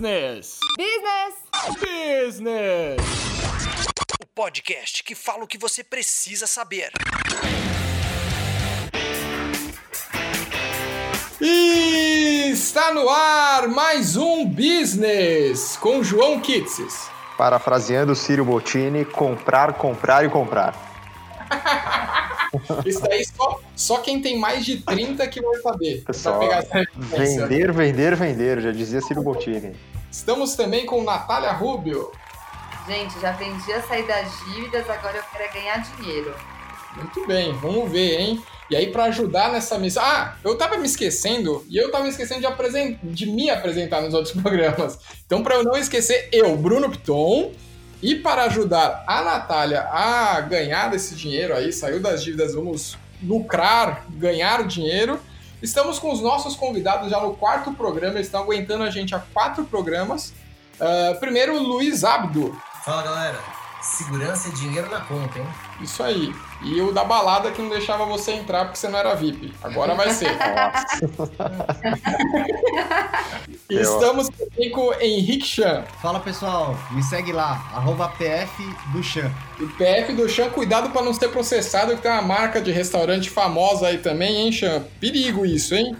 Business! Business! Business! O podcast que fala o que você precisa saber. E está no ar mais um Business com João Kitses. Parafraseando Círio Bottini, comprar, comprar e comprar. Isso daí só, só quem tem mais de 30 que vai saber. Pessoal, pegar essa referência. vender, vender, vender, já dizia Círio Bottini. Estamos também com Natália Rubio. Gente, já aprendi a sair das dívidas, agora eu quero é ganhar dinheiro. Muito bem, vamos ver, hein? E aí, para ajudar nessa missão. Ah, eu tava me esquecendo, e eu tava me esquecendo de, apresen... de me apresentar nos outros programas. Então, para eu não esquecer, eu, Bruno Piton, e para ajudar a Natália a ganhar desse dinheiro aí, saiu das dívidas, vamos lucrar, ganhar dinheiro. Estamos com os nossos convidados já no quarto programa, eles estão aguentando a gente há quatro programas. Ah, primeiro, Luiz Abdo. Fala galera, segurança e dinheiro na conta, hein? Isso aí. E o da balada que não deixava você entrar porque você não era VIP. Agora vai ser. E Eu- Estamos também com o Henrique Chan. Fala pessoal, me segue lá, arroba PF do Chan. O PF do Chan, cuidado para não ser processado, que tem uma marca de restaurante famosa aí também, hein, Chan? Perigo isso, hein?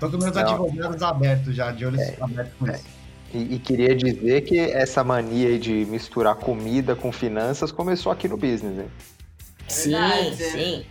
Tô com meus advogados abertos já, de olhos abertos com isso. E, e queria dizer que essa mania aí de misturar comida com finanças começou aqui no business, hein? Sim, Verdade. sim.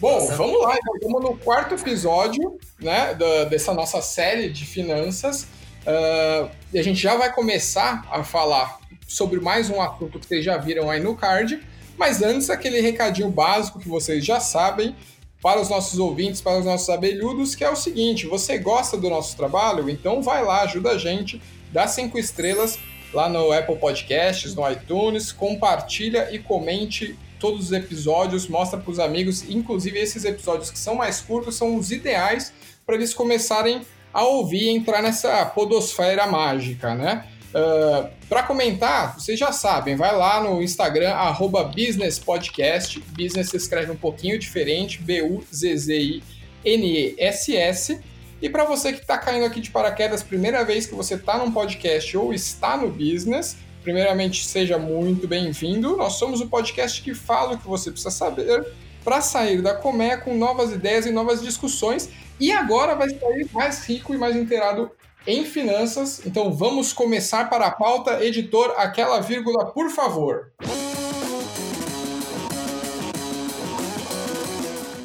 Bom, vamos lá, então, estamos no quarto episódio né, da- dessa nossa série de finanças. Ah, e a gente já vai começar a falar sobre mais um assunto que vocês já viram aí no card. Mas antes, aquele recadinho básico que vocês já sabem para os nossos ouvintes, para os nossos abelhudos, que é o seguinte: você gosta do nosso trabalho? Então vai lá, ajuda a gente, dá cinco estrelas lá no Apple Podcasts, no iTunes, compartilha e comente todos os episódios, mostra para os amigos, inclusive esses episódios que são mais curtos são os ideais para eles começarem a ouvir e entrar nessa podosfera mágica, né? para comentar, vocês já sabem, vai lá no Instagram, arroba Business Podcast. Business se escreve um pouquinho diferente, B-U-Z-Z-I-N-E-S-S. E para você que está caindo aqui de paraquedas, primeira vez que você está num podcast ou está no business, primeiramente seja muito bem-vindo. Nós somos o podcast que fala o que você precisa saber para sair da colmeia com novas ideias e novas discussões. E agora vai sair mais rico e mais inteirado em finanças. Então vamos começar para a pauta. Editor, aquela vírgula, por favor.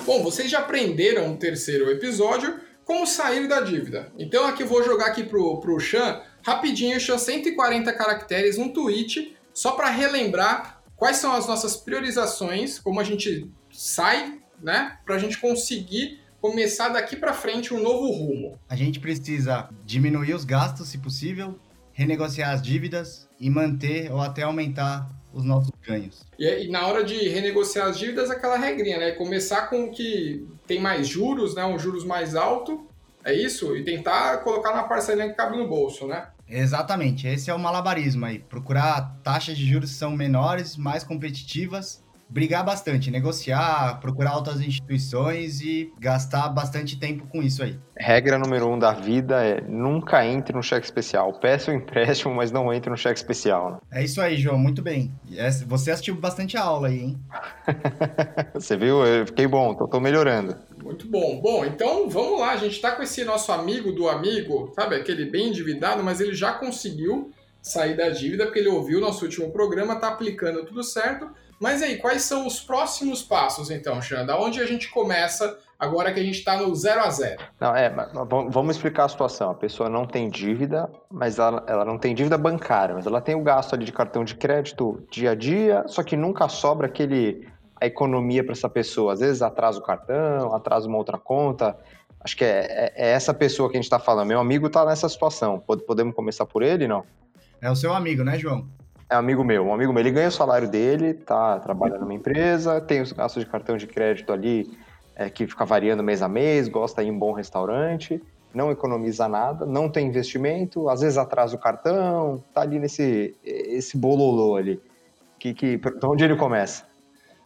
Bom, vocês já aprenderam no terceiro episódio como sair da dívida. Então aqui eu vou jogar aqui pro, pro Chan, rapidinho, Chan, 140 caracteres, um tweet, só para relembrar quais são as nossas priorizações, como a gente sai, né, para a gente conseguir começar daqui para frente um novo rumo. A gente precisa diminuir os gastos, se possível, renegociar as dívidas e manter ou até aumentar os nossos ganhos. E, aí, na hora de renegociar as dívidas, aquela regrinha, né? Começar com o que tem mais juros, né? Um juros mais alto, é isso? E tentar colocar na parcelinha que cabe no bolso, né? Exatamente, esse é o malabarismo aí. Procurar taxas de juros que são menores, mais competitivas, brigar bastante, negociar, procurar outras instituições e gastar bastante tempo com isso aí. Regra número um da vida é nunca entre no cheque especial. Peça o empréstimo, mas não entre no cheque especial. Né? É isso aí, João, muito bem. Essa- Você assistiu bastante a aula aí, hein? Você viu? Eu fiquei bom, tô, tô melhorando. Muito bom. Bom, então vamos lá. A gente tá com esse nosso amigo do amigo, sabe? Aquele bem endividado, mas ele já conseguiu sair da dívida porque ele ouviu o nosso último programa, tá aplicando tudo certo. Mas aí, quais são os próximos passos então, Xanda? Onde a gente começa agora que a gente tá no zero a zero? Não, é, mas vamos explicar a situação. A pessoa não tem dívida, mas ela, ela não tem dívida bancária, mas ela tem o gasto ali de cartão de crédito dia a dia, só que nunca sobra aquele a economia para essa pessoa. Às vezes atrasa o cartão, atrasa uma outra conta. Acho que é, é- é essa pessoa que a gente está falando. Meu amigo está nessa situação. Pod- Podemos começar por ele, não? É o seu amigo, né, João? É amigo meu, um amigo meu. Ele ganha o salário dele, tá trabalhando numa empresa, tem os gastos de cartão de crédito ali é, que fica variando mês a mês, gosta de ir em um bom restaurante, não economiza nada, não tem investimento, às vezes atrasa o cartão, tá ali nesse esse bololô ali. Que, que, onde ele começa?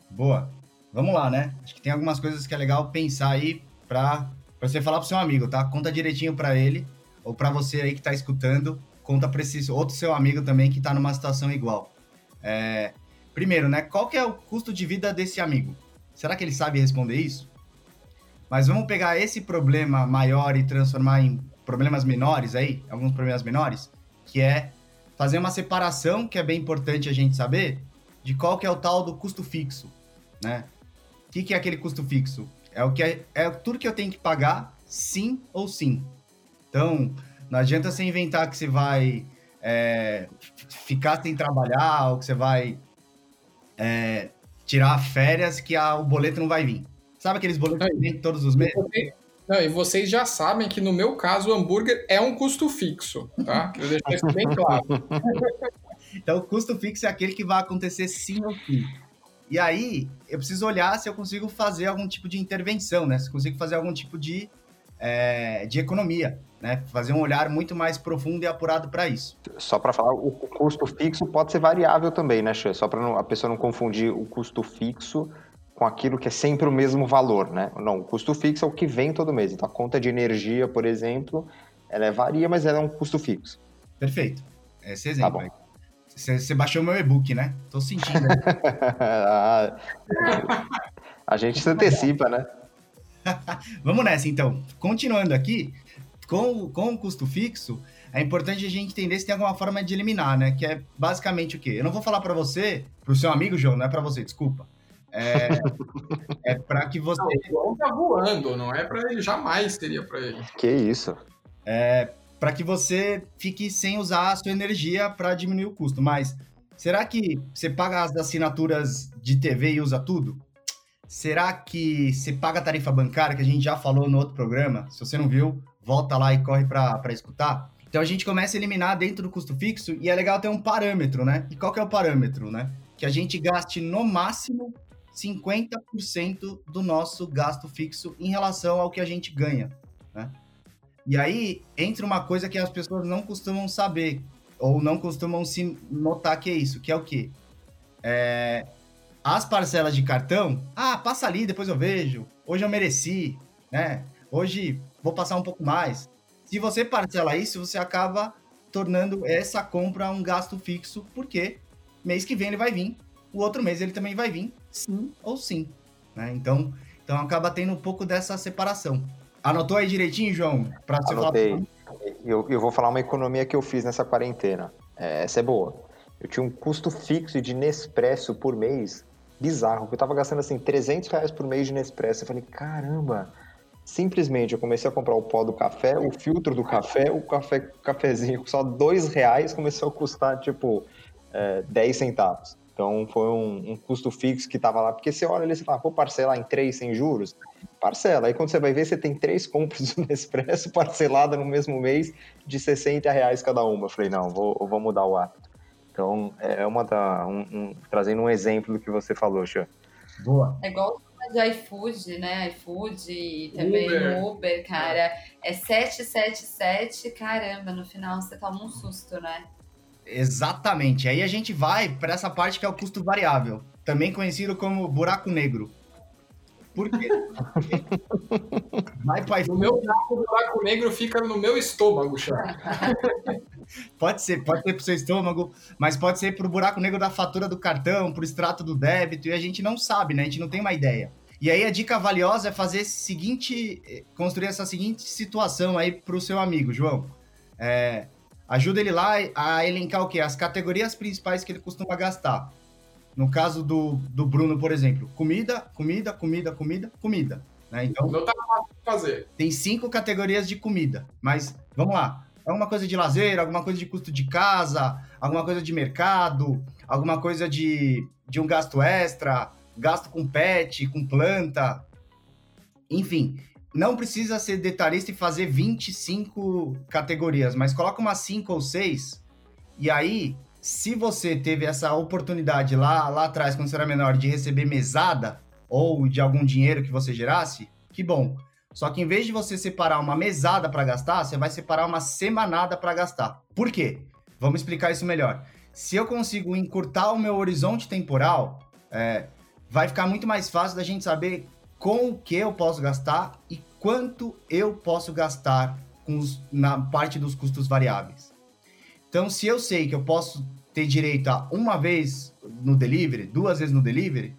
Boa. Vamos lá, né? Acho que tem algumas coisas que é legal pensar aí pra você falar pro seu amigo, tá? Conta direitinho pra ele ou pra você aí que tá escutando conta para esse outro seu amigo também que está numa situação igual. É, primeiro, né? Qual que é o custo de vida desse amigo? Será que ele sabe responder isso? Mas vamos pegar esse problema maior e transformar em problemas menores aí, alguns problemas menores, que é fazer uma separação, que é bem importante a gente saber, de qual que é o tal do custo fixo, né? O que, que é aquele custo fixo? É o que é, é tudo que eu tenho que pagar, sim ou sim. Então, não adianta você inventar que você vai é, ficar sem trabalhar ou que você vai é, tirar férias que a, o boleto não vai vir. Sabe aqueles boletos que vem todos os meses? Não, e vocês já sabem que no meu caso o hambúrguer é um custo fixo, tá? Quero deixar isso bem claro. então, o custo fixo é aquele que vai acontecer sim ou sim. E aí, eu preciso olhar se eu consigo fazer algum tipo de intervenção, né? Se eu consigo fazer algum tipo de, é, de economia, né? Fazer um olhar muito mais profundo e apurado para isso. Só para falar, o custo fixo pode ser variável também, né, Xê? Só para a pessoa não confundir o custo fixo com aquilo que é sempre o mesmo valor, né? Não, o custo fixo é o que vem todo mês. Então, a conta de energia, por exemplo, ela é varia, mas ela é um custo fixo. Perfeito. Esse exemplo tá Você baixou meu e-book, né? Tô sentindo. a gente se antecipa, né? Vamos nessa, então. Continuando aqui, com, com o custo fixo, é importante a gente entender se tem alguma forma de eliminar, né? Que é basicamente o quê? Eu não vou falar para você, pro seu amigo, João, não é para você, desculpa. É, é para que você. Não, o João tá voando, não é para ele, jamais seria para ele. Que isso. É para que você fique sem usar a sua energia para diminuir o custo. Mas será que você paga as assinaturas de TV e usa tudo? Será que você paga a tarifa bancária, que a gente já falou no outro programa? Se você não viu, volta lá e corre para escutar. Então a gente começa a eliminar dentro do custo fixo e é legal ter um parâmetro, né? E qual que é o parâmetro, né? Que a gente gaste no máximo 50% do nosso gasto fixo em relação ao que a gente ganha, né? E aí entra uma coisa que as pessoas não costumam saber ou não costumam se notar que é isso, que é o quê? É, as parcelas de cartão, ah, passa ali, depois eu vejo. Hoje eu mereci, né? Hoje vou passar um pouco mais. Se você parcela isso, você acaba tornando essa compra um gasto fixo, porque mês que vem ele vai vir, o outro mês ele também vai vir, sim ou sim. Né? Então, então acaba tendo um pouco dessa separação. Anotou aí direitinho, João? Pra você Anotei. Falar... Eu, eu vou falar uma economia que eu fiz nessa quarentena. É, essa é boa. Eu tinha um custo fixo de Nespresso por mês bizarro. Eu tava gastando assim 300 reais por mês de Nespresso. Eu falei, caramba, simplesmente eu comecei a comprar o pó do café, o filtro do café, o café cafezinho só dois reais começou a custar tipo é, 10 centavos. Então foi um, um custo fixo que estava lá, porque você olha ali e fala, vou parcelar em três sem juros? Parcela. Aí quando você vai ver, você tem três compras do Nespresso parcelada no mesmo mês de 60 reais cada uma. Eu falei, não, vou, vou mudar o hábito. Então é uma da. Um, um, trazendo um exemplo do que você falou, Xan. Boa. É igual de iFood, né? iFood e também Uber. Uber, cara. É 777, caramba, no final você toma um susto, né? Exatamente. Aí a gente vai para essa parte que é o custo variável, também conhecido como buraco negro. Por quê? vai para O meu buraco negro fica no meu estômago, Chá. pode ser, pode ser pro seu estômago, mas pode ser pro buraco negro da fatura do cartão, pro extrato do débito, e a gente não sabe, né? A gente não tem uma ideia. E aí a dica valiosa é fazer esse seguinte, eh, construir essa seguinte situação aí pro seu amigo, João. É, Ajuda ele lá a elencar o quê? As categorias principais que ele costuma gastar. No caso do, do Bruno, por exemplo, comida, comida, comida, comida, comida. Né? Então, não tá fácil de fazer. Tem cinco categorias de comida, mas vamos lá. Alguma coisa de lazer, alguma coisa de custo de casa, alguma coisa de mercado, alguma coisa de, de um gasto extra, gasto com pet, com planta. Enfim, não precisa ser detalhista e fazer 25 categorias, mas coloca umas 5 ou 6. E aí, se você teve essa oportunidade lá, lá atrás, quando você era menor, de receber mesada ou de algum dinheiro que você gerasse, que bom. Só que em vez de você separar uma mesada para gastar, você vai separar uma semanada para gastar. Por quê? Vamos explicar isso melhor. Se eu consigo encurtar o meu horizonte temporal, é, vai ficar muito mais fácil da gente saber com o que eu posso gastar e quanto eu posso gastar os, na parte dos custos variáveis. Então, se eu sei que eu posso ter direito a uma vez no delivery, duas vezes no delivery,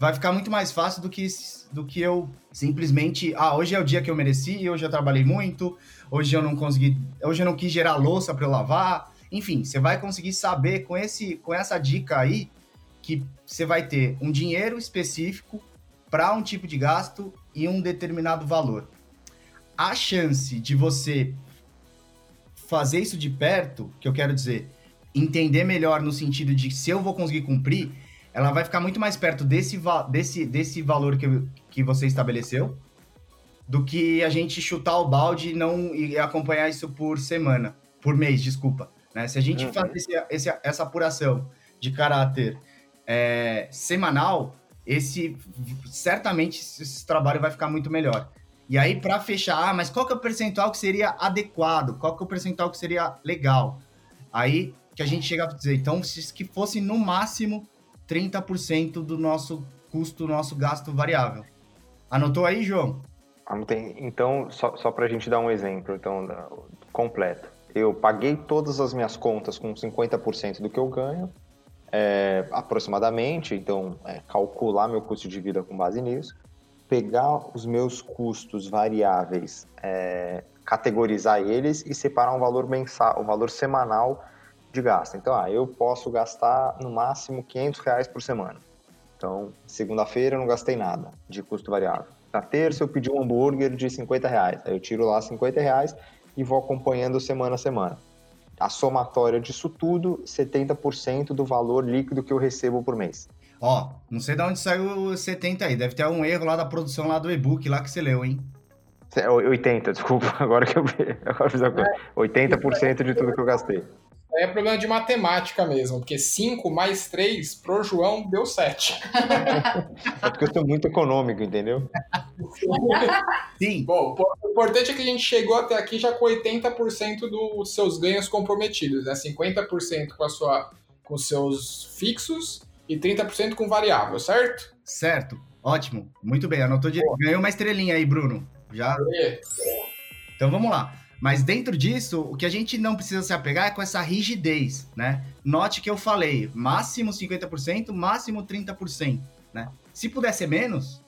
vai ficar muito mais fácil do que, do que eu simplesmente, ah, hoje é o dia que eu mereci, hoje eu trabalhei muito, hoje eu não consegui, hoje eu não quis gerar louça para eu lavar. Enfim, você vai conseguir saber com esse com essa dica aí que você vai ter um dinheiro específico para um tipo de gasto e um determinado valor. A chance de você fazer isso de perto, que eu quero dizer, entender melhor no sentido de se eu vou conseguir cumprir, ela vai ficar muito mais perto desse, desse, desse valor que, que você estabeleceu do que a gente chutar o balde e não e acompanhar isso por semana, por mês, desculpa. Né? Se a gente uhum. fazer esse, esse, essa apuração de caráter é, semanal, esse certamente esse trabalho vai ficar muito melhor. E aí, para fechar, ah, mas qual que é o percentual que seria adequado? Qual que é o percentual que seria legal? Aí que a gente chega a dizer, então, se que fosse no máximo 30% do nosso custo, nosso gasto variável. Anotou aí, João? Anotei. Então, só, só para a gente dar um exemplo então, completo. Eu paguei todas as minhas contas com 50% do que eu ganho, é, aproximadamente, então é, calcular meu custo de vida com base nisso, pegar os meus custos variáveis, é, categorizar eles e separar um valor mensal, um valor semanal de gasto. Então, ah, eu posso gastar no máximo 500 reais por semana. Então, segunda-feira eu não gastei nada de custo variável. Na terça eu pedi um hambúrguer de 50 reais. Aí eu tiro lá 50 reais e vou acompanhando semana a semana a somatória disso tudo, 70% do valor líquido que eu recebo por mês. Ó, não sei de onde saiu o 70 aí, deve ter um erro lá da produção lá do e-book lá que você leu, hein? 80, desculpa, agora que eu vi, agora fiz a coisa. 80% de tudo que eu gastei. É problema de matemática mesmo, porque 5 mais 3 pro João deu 7. é porque eu sou muito econômico, entendeu? Sim. Bom, o importante é que a gente chegou até aqui já com 80% dos seus ganhos comprometidos, né? 50% com a sua com seus fixos e 30% com variável, certo? Certo. Ótimo. Muito bem, anotou de... Ganhou uma estrelinha aí, Bruno. Já. Então vamos lá. Mas dentro disso, o que a gente não precisa se apegar é com essa rigidez, né? Note que eu falei máximo 50%, máximo 30%, né? Se puder ser menos,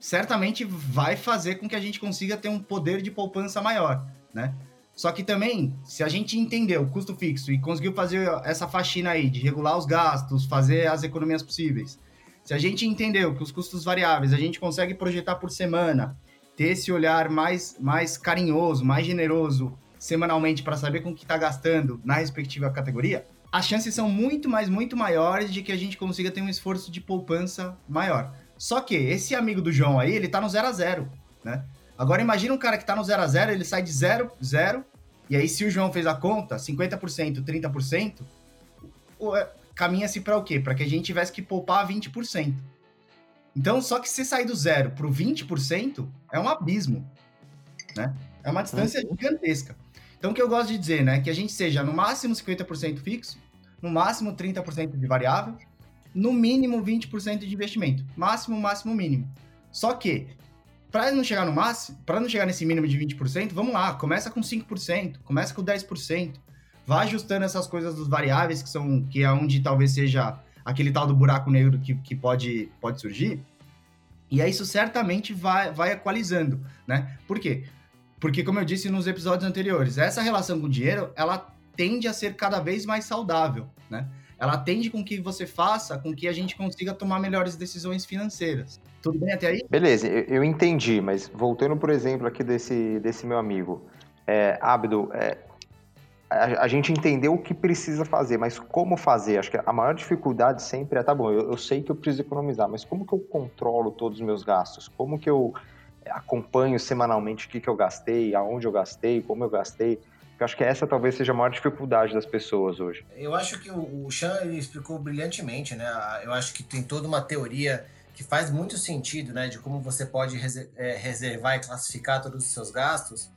certamente vai fazer com que a gente consiga ter um poder de poupança maior, né? Só que também, se a gente entendeu o custo fixo e conseguiu fazer essa faxina aí de regular os gastos, fazer as economias possíveis, se a gente entendeu que os custos variáveis a gente consegue projetar por semana, ter esse olhar mais, mais carinhoso, mais generoso semanalmente para saber com que está gastando na respectiva categoria, as chances são muito, mais, muito maiores de que a gente consiga ter um esforço de poupança maior. Só que esse amigo do João aí, ele tá no 0 a 0 né? Agora imagina um cara que tá no 0 a 0 ele sai de 0, 0, e aí se o João fez a conta, 50%, 30%, é, caminha-se para o quê? Para que a gente tivesse que poupar 20%. Então, só que se sair do zero para o 20% é um abismo, né? É uma distância uhum. gigantesca. Então, o que eu gosto de dizer, né, que a gente seja no máximo 50% fixo, no máximo 30% de variável, no mínimo 20% de investimento. Máximo, máximo, mínimo. Só que, para não chegar no máximo, para não chegar nesse mínimo de 20%, vamos lá, começa com 5%, começa com 10%, vá ajustando essas coisas dos variáveis, que são que é onde talvez seja aquele tal do buraco negro que, que pode, pode surgir. E aí isso certamente vai, vai equalizando, né? Por quê? Porque, como eu disse nos episódios anteriores, essa relação com o dinheiro, ela tende a ser cada vez mais saudável, né? Ela tende com que você faça com que a gente consiga tomar melhores decisões financeiras. Tudo bem até aí? Beleza, eu, entendi, mas voltando, por exemplo, aqui desse, desse meu amigo, é, Abdo, é, a, a, gente entendeu o que precisa fazer, mas como fazer? Acho que a maior dificuldade sempre é, tá bom, eu, eu sei que eu preciso economizar, mas como que eu controlo todos os meus gastos? Como que eu acompanho semanalmente o que, que eu gastei, aonde eu gastei, como eu gastei? Eu acho que essa talvez seja a maior dificuldade das pessoas hoje. Eu acho que o, o Chan explicou brilhantemente, né? Eu acho que tem toda uma teoria que faz muito sentido, né? De como você pode é, reservar e classificar todos os seus gastos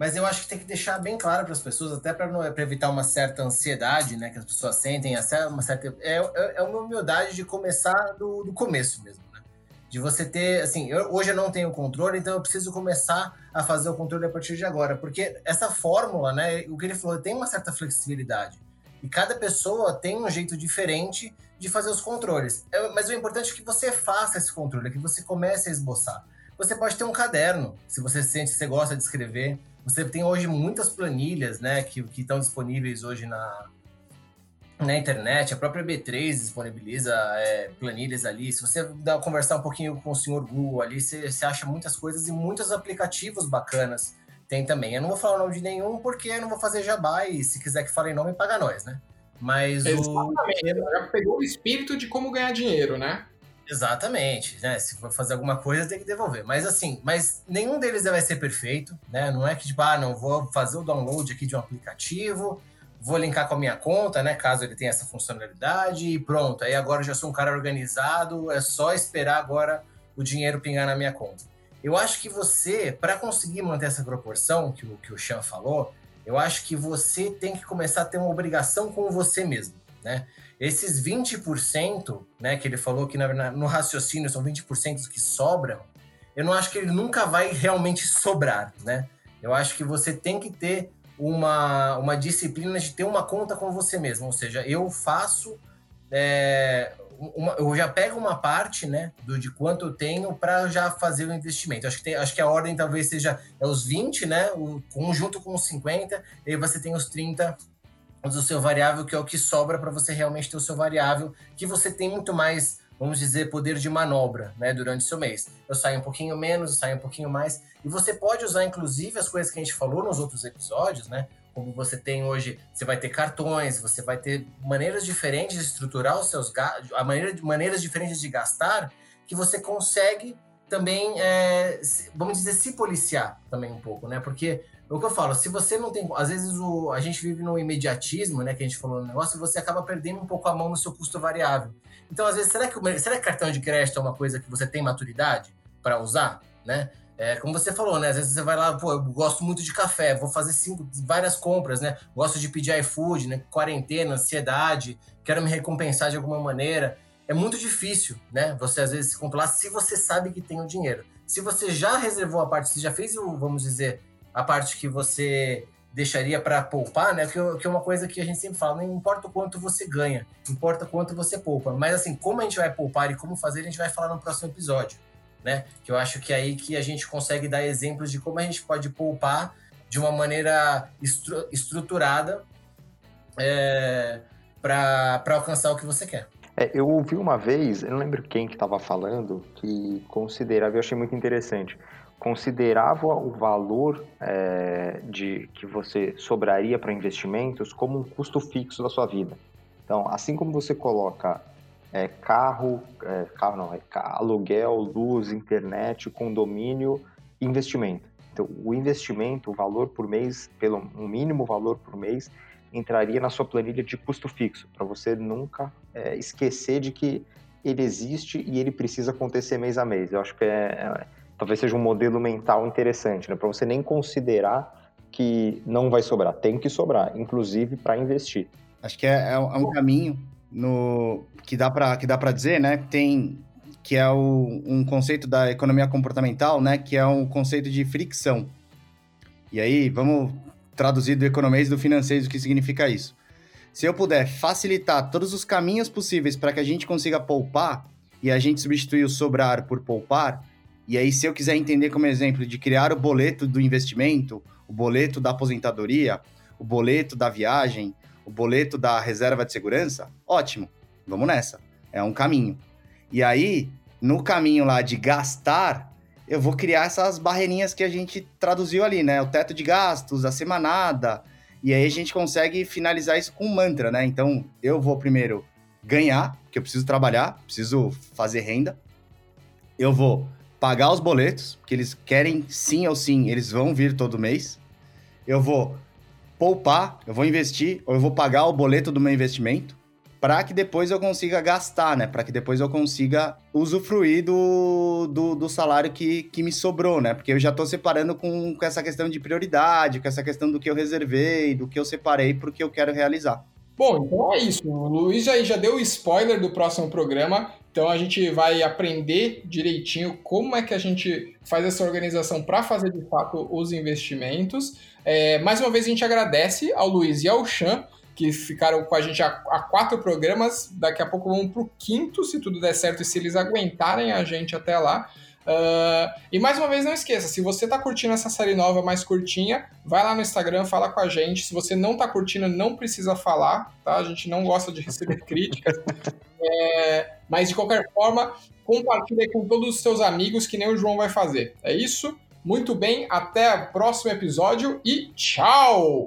mas eu acho que tem que deixar bem claro para as pessoas, até para evitar uma certa ansiedade, né, que as pessoas sentem, uma certa é, é, é uma humildade de começar do, do começo mesmo, né? De você ter, assim, eu, hoje eu não tenho controle, então eu preciso começar a fazer o controle a partir de agora. Porque essa fórmula, né, o que ele falou, tem uma certa flexibilidade. E cada pessoa tem um jeito diferente de fazer os controles. É, mas o importante é que você faça esse controle, que você comece a esboçar. Você pode ter um caderno, se você sente, se você gosta de escrever. Você tem hoje muitas planilhas, né, que, que estão disponíveis hoje na, na internet, a própria B3 disponibiliza é, planilhas ali. Se você dá, conversar um pouquinho com o senhor Google ali, você, você acha muitas coisas e muitos aplicativos bacanas tem também. Eu não vou falar o nome de nenhum porque eu não vou fazer jabá e se quiser que fale nome, paga nós, né? Mas Exatamente. o. Já pegou o espírito de como ganhar dinheiro, né? Exatamente, né? Se for fazer alguma coisa, tem que devolver. Mas assim, mas nenhum deles vai ser perfeito, né? Não é que tipo, ah, não vou fazer o download aqui de um aplicativo, vou linkar com a minha conta, né? Caso ele tenha essa funcionalidade e pronto. Aí agora eu já sou um cara organizado, é só esperar agora o dinheiro pingar na minha conta. Eu acho que você, para conseguir manter essa proporção que o, que o Sean falou, eu acho que você tem que começar a ter uma obrigação com você mesmo, né? Esses 20%, né, que ele falou que na, no raciocínio são 20% que sobram, eu não acho que ele nunca vai realmente sobrar, né? Eu acho que você tem que ter uma, uma disciplina de ter uma conta com você mesmo, ou seja, eu faço é, uma, eu já pego uma parte, né, do, de quanto eu tenho para já fazer o investimento. Acho que, tem, acho que a ordem talvez seja é os 20, né, o conjunto com os 50, e aí você tem os 30 do seu variável, que é o que sobra para você realmente ter o seu variável, que você tem muito mais, vamos dizer, poder de manobra, né, durante o seu mês. Eu saio um pouquinho menos, eu saio um pouquinho mais, e você pode usar, inclusive, as coisas que a gente falou nos outros episódios, né, como você tem hoje, você vai ter cartões, você vai ter maneiras diferentes de estruturar os seus gastos, maneiras diferentes de gastar, que você consegue também, é, vamos dizer, se policiar também um pouco, né? Porque é o que eu falo, se você não tem. Às vezes o, a gente vive no imediatismo, né? Que a gente falou no negócio, você acaba perdendo um pouco a mão no seu custo variável. Então, às vezes, será que, será que cartão de crédito é uma coisa que você tem maturidade para usar, né? É, como você falou, né? Às vezes você vai lá, pô, eu gosto muito de café, vou fazer cinco, várias compras, né? Gosto de pedir iFood, né? Quarentena, ansiedade, quero me recompensar de alguma maneira. É muito difícil, né? Você às vezes se comprar se você sabe que tem o dinheiro. Se você já reservou a parte, se já fez vamos dizer, a parte que você deixaria para poupar, né? Que, é uma coisa que a gente sempre fala, não importa o quanto você ganha, importa quanto você poupa. Mas assim, como a gente vai poupar e como fazer, a gente vai falar no próximo episódio né? Que eu acho que é aí que a gente consegue dar exemplos de como a gente pode poupar de uma maneira estru estruturada é, para alcançar o que você quer. É, eu ouvi uma vez, eu não lembro quem que estava falando, que considerava, eu achei muito interessante, considerava o valor é, de que você sobraria para investimentos como um custo fixo da sua vida. Então, assim como você coloca é, carro, é, carro não, é aluguel, luz, internet, condomínio, investimento. Então, o investimento, o valor por mês, pelo um mínimo valor por mês, entraria na sua planilha de custo fixo, para você nunca é, esquecer de que ele existe e ele precisa acontecer mês a mês. Eu acho que é, é talvez seja um modelo mental interessante, né? para você nem considerar que não vai sobrar. Tem que sobrar, inclusive para investir. Acho que é, é um caminho no que dá para que dá para dizer, né? Tem que é o, um conceito da economia comportamental, né? Que é um conceito de fricção. E aí vamos traduzir do economês do financeiro o que significa isso. Se eu puder facilitar todos os caminhos possíveis para que a gente consiga poupar e a gente substituir o sobrar por poupar, e aí se eu quiser entender como exemplo de criar o boleto do investimento, o boleto da aposentadoria, o boleto da viagem, o boleto da reserva de segurança, ótimo, vamos nessa. É um caminho. E aí, no caminho lá de gastar, eu vou criar essas barreirinhas que a gente traduziu ali, né? O teto de gastos, a semanada. E aí a gente consegue finalizar isso com um mantra, né? Então, eu vou primeiro ganhar, que eu preciso trabalhar, preciso fazer renda. Eu vou pagar os boletos, que eles querem sim ou sim, eles vão vir todo mês. Eu vou poupar, eu vou investir, ou eu vou pagar o boleto do meu investimento, para que depois eu consiga gastar, né? Para que depois eu consiga usufruir do, do, do, salário que, que me sobrou, né? Porque eu já estou separando com, com essa questão de prioridade, com essa questão do que eu reservei, do que eu separei para o que eu quero realizar. Bom, então é isso. O Luiz aí já deu o spoiler do próximo programa, Então a gente vai aprender direitinho como é que a gente faz essa organização para fazer de fato os investimentos. É, mais uma vez a gente agradece ao Luiz e ao Chan que ficaram com a gente há, quatro programas. Daqui a pouco vamos para o quinto, se tudo der certo e se eles aguentarem a gente até lá. Uh, e mais uma vez, não esqueça, se você está curtindo essa série nova mais curtinha, vai lá no Instagram, fala com a gente. Se você não está curtindo, não precisa falar, tá? A gente não gosta de receber críticas. É, mas de qualquer forma, compartilhe com todos os seus amigos, que nem o João vai fazer. É isso? Muito bem, até o próximo episódio e tchau!